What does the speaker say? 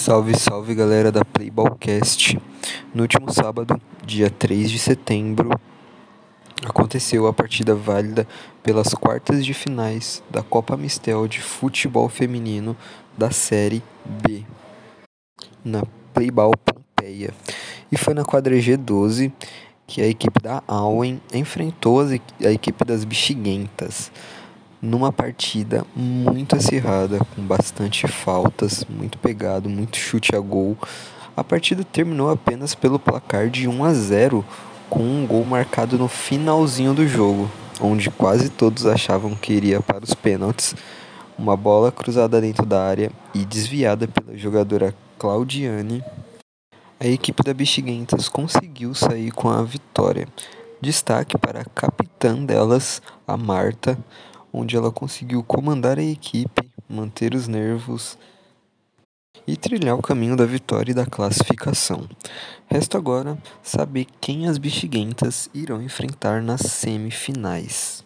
Salve, salve galera da Playballcast. No último sábado, dia 3 de setembro, aconteceu a partida válida pelas quartas de finais da Copa Mistel de Futebol Feminino da Série B, na Playball Pompeia. E foi na quadra G12 que a equipe da Auen enfrentou a equipe das Bexiguentas numa partida muito acirrada, com bastante faltas, muito pegado, muito chute a gol. A partida terminou apenas pelo placar de 1 a 0, com um gol marcado no finalzinho do jogo, onde quase todos achavam que iria para os pênaltis. Uma bola cruzada dentro da área e desviada pela jogadora Claudiane. A equipe da Bexiguentas conseguiu sair com a vitória. Destaque para a capitã delas, a Marta, onde ela conseguiu comandar a equipe, manter os nervos e trilhar o caminho da vitória e da classificação. Resta agora saber quem as bexiguentas irão enfrentar nas semifinais.